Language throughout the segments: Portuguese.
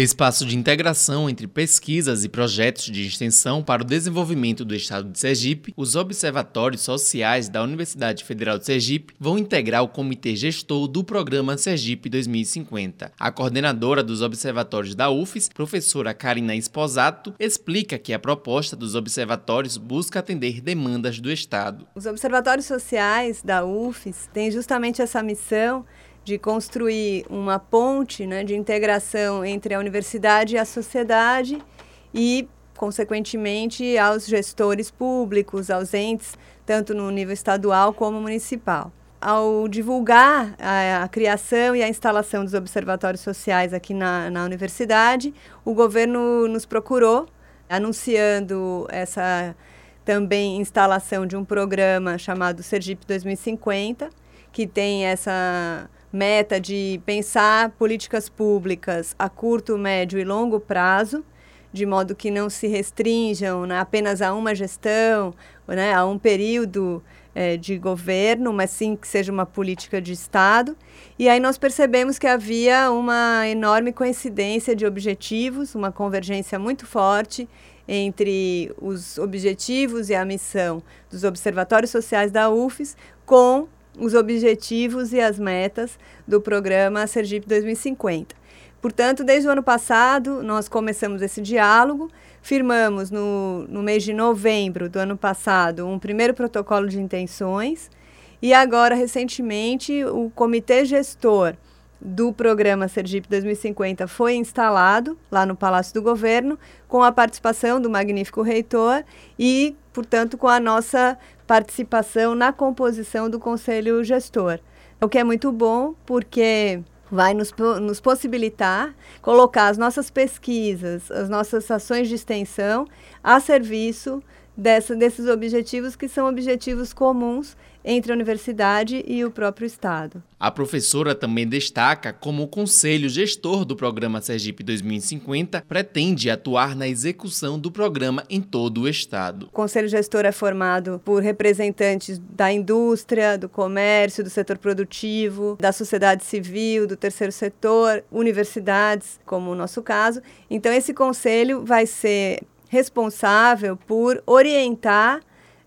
Espaço de integração entre pesquisas e projetos de extensão para o desenvolvimento do Estado de Sergipe, os observatórios sociais da Universidade Federal de Sergipe vão integrar o comitê gestor do programa Sergipe 2050. A coordenadora dos observatórios da UFES, professora Karina Esposato, explica que a proposta dos observatórios busca atender demandas do Estado. Os observatórios sociais da UFES têm justamente essa missão de construir uma ponte né, de integração entre a universidade e a sociedade e, consequentemente, aos gestores públicos, aos entes, tanto no nível estadual como municipal. Ao divulgar a, a criação e a instalação dos observatórios sociais aqui na, na universidade, o governo nos procurou, anunciando essa também instalação de um programa chamado Sergipe 2050, que tem essa meta de pensar políticas públicas a curto, médio e longo prazo, de modo que não se restringam né, apenas a uma gestão, né, a um período é, de governo, mas sim que seja uma política de Estado. E aí nós percebemos que havia uma enorme coincidência de objetivos, uma convergência muito forte entre os objetivos e a missão dos observatórios sociais da UFES com os objetivos e as metas do programa Sergipe 2050. Portanto, desde o ano passado, nós começamos esse diálogo, firmamos no, no mês de novembro do ano passado um primeiro protocolo de intenções e agora, recentemente, o comitê gestor do programa Sergipe 2050 foi instalado lá no Palácio do Governo, com a participação do magnífico reitor e, portanto, com a nossa participação na composição do conselho gestor. O que é muito bom, porque vai nos, nos possibilitar colocar as nossas pesquisas, as nossas ações de extensão a serviço dessa, desses objetivos que são objetivos comuns entre a universidade e o próprio Estado. A professora também destaca como o Conselho Gestor do Programa Sergipe 2050 pretende atuar na execução do programa em todo o Estado. O Conselho Gestor é formado por representantes da indústria, do comércio, do setor produtivo, da sociedade civil, do terceiro setor, universidades, como o nosso caso. Então, esse conselho vai ser responsável por orientar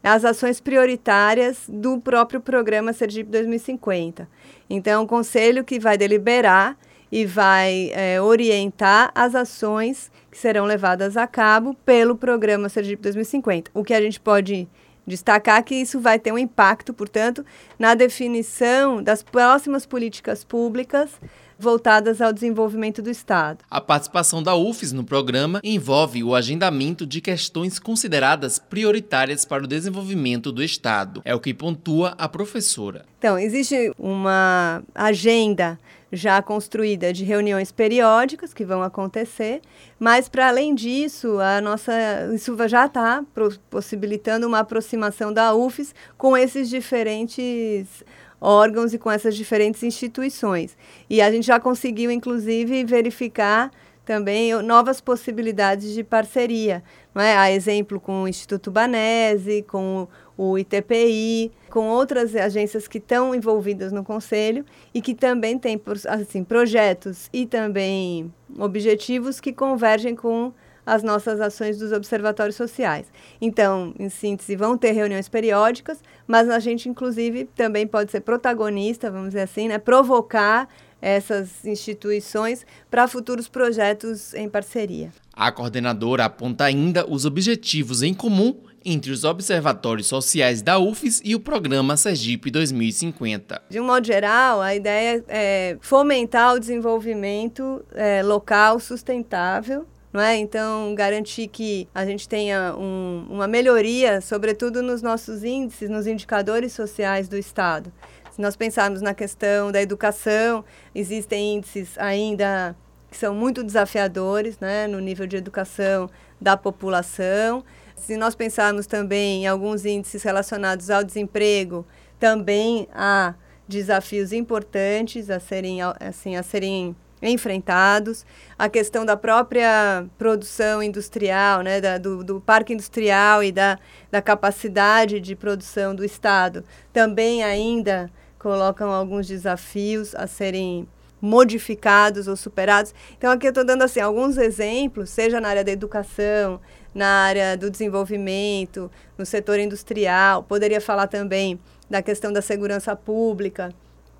as ações prioritárias do próprio programa Sergipe 2050. Então, é um conselho que vai deliberar e vai é, orientar as ações que serão levadas a cabo pelo programa Sergipe 2050. O que a gente pode destacar é que isso vai ter um impacto, portanto, na definição das próximas políticas públicas voltadas ao desenvolvimento do Estado. A participação da UFES no programa envolve o agendamento de questões consideradas prioritárias para o desenvolvimento do Estado. É o que pontua a professora. Então, existe uma agenda já construída de reuniões periódicas que vão acontecer, mas para além disso, a nossa isso já está possibilitando uma aproximação da UFES com esses diferentes órgãos e com essas diferentes instituições. E a gente já conseguiu, inclusive, verificar também novas possibilidades de parceria. Não é? A exemplo com o Instituto Banese, com o ITPI, com outras agências que estão envolvidas no Conselho e que também têm assim, projetos e também objetivos que convergem com as nossas ações dos observatórios sociais. Então, em síntese, vão ter reuniões periódicas, mas a gente, inclusive, também pode ser protagonista, vamos dizer assim, né? provocar essas instituições para futuros projetos em parceria. A coordenadora aponta ainda os objetivos em comum entre os observatórios sociais da UFES e o programa Sergipe 2050. De um modo geral, a ideia é fomentar o desenvolvimento é, local sustentável não é? Então, garantir que a gente tenha um, uma melhoria, sobretudo nos nossos índices, nos indicadores sociais do Estado. Se nós pensarmos na questão da educação, existem índices ainda que são muito desafiadores, né, no nível de educação da população. Se nós pensarmos também em alguns índices relacionados ao desemprego, também há desafios importantes a serem, assim, a serem enfrentados, a questão da própria produção industrial, né, da, do, do parque industrial e da, da capacidade de produção do Estado, também ainda colocam alguns desafios a serem modificados ou superados. Então aqui eu estou dando assim alguns exemplos, seja na área da educação, na área do desenvolvimento, no setor industrial, poderia falar também da questão da segurança pública.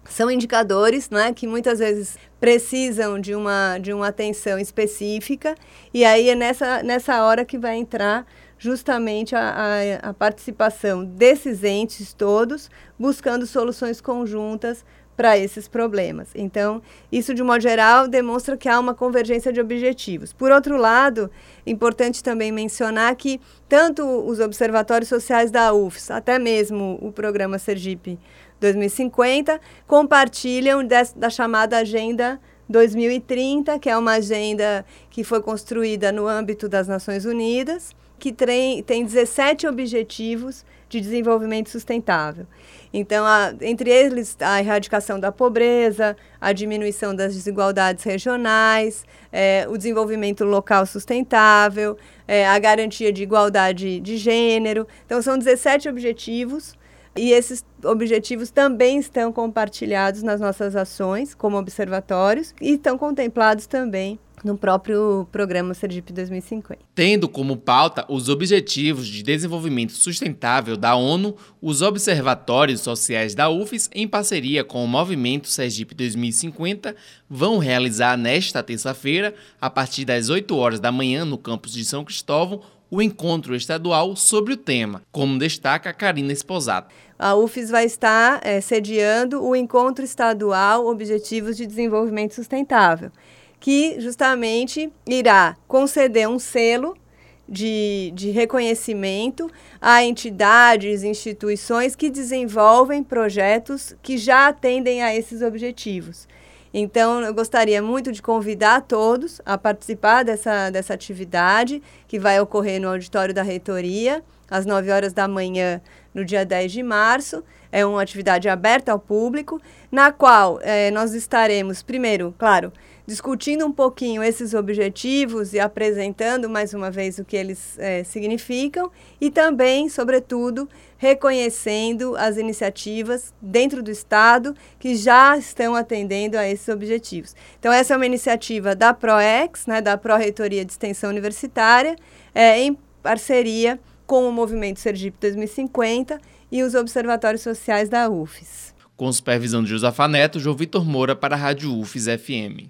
São indicadores né, que muitas vezes precisam de uma, de uma atenção específica, e aí é nessa, nessa hora que vai entrar justamente a, a, a participação desses entes todos, buscando soluções conjuntas para esses problemas. Então, isso de modo geral demonstra que há uma convergência de objetivos. Por outro lado, importante também mencionar que tanto os observatórios sociais da UFS, até mesmo o programa Sergipe 2050, compartilham des, da chamada Agenda 2030, que é uma agenda que foi construída no âmbito das Nações Unidas, que tem, tem 17 objetivos de desenvolvimento sustentável. Então, a, entre eles, a erradicação da pobreza, a diminuição das desigualdades regionais, é, o desenvolvimento local sustentável, é, a garantia de igualdade de gênero. Então, são 17 objetivos e esses objetivos também estão compartilhados nas nossas ações como observatórios e estão contemplados também no próprio programa Sergipe 2050. Tendo como pauta os Objetivos de Desenvolvimento Sustentável da ONU, os observatórios sociais da UFES, em parceria com o Movimento Sergipe 2050, vão realizar nesta terça-feira, a partir das 8 horas da manhã, no campus de São Cristóvão, o encontro estadual sobre o tema, como destaca Karina Esposato. A UFES vai estar é, sediando o encontro estadual Objetivos de Desenvolvimento Sustentável que justamente irá conceder um selo de, de reconhecimento a entidades, instituições que desenvolvem projetos que já atendem a esses objetivos. Então, eu gostaria muito de convidar todos a participar dessa, dessa atividade, que vai ocorrer no auditório da reitoria, às 9 horas da manhã, no dia 10 de março. É uma atividade aberta ao público, na qual eh, nós estaremos, primeiro, claro, discutindo um pouquinho esses objetivos e apresentando mais uma vez o que eles é, significam e também, sobretudo, reconhecendo as iniciativas dentro do Estado que já estão atendendo a esses objetivos. Então, essa é uma iniciativa da PROEX, né, da Pró-Reitoria de Extensão Universitária, é, em parceria com o Movimento Sergipe 2050 e os observatórios sociais da UFES. Com supervisão de Josafa Neto, João Vitor Moura para a Rádio UFES FM.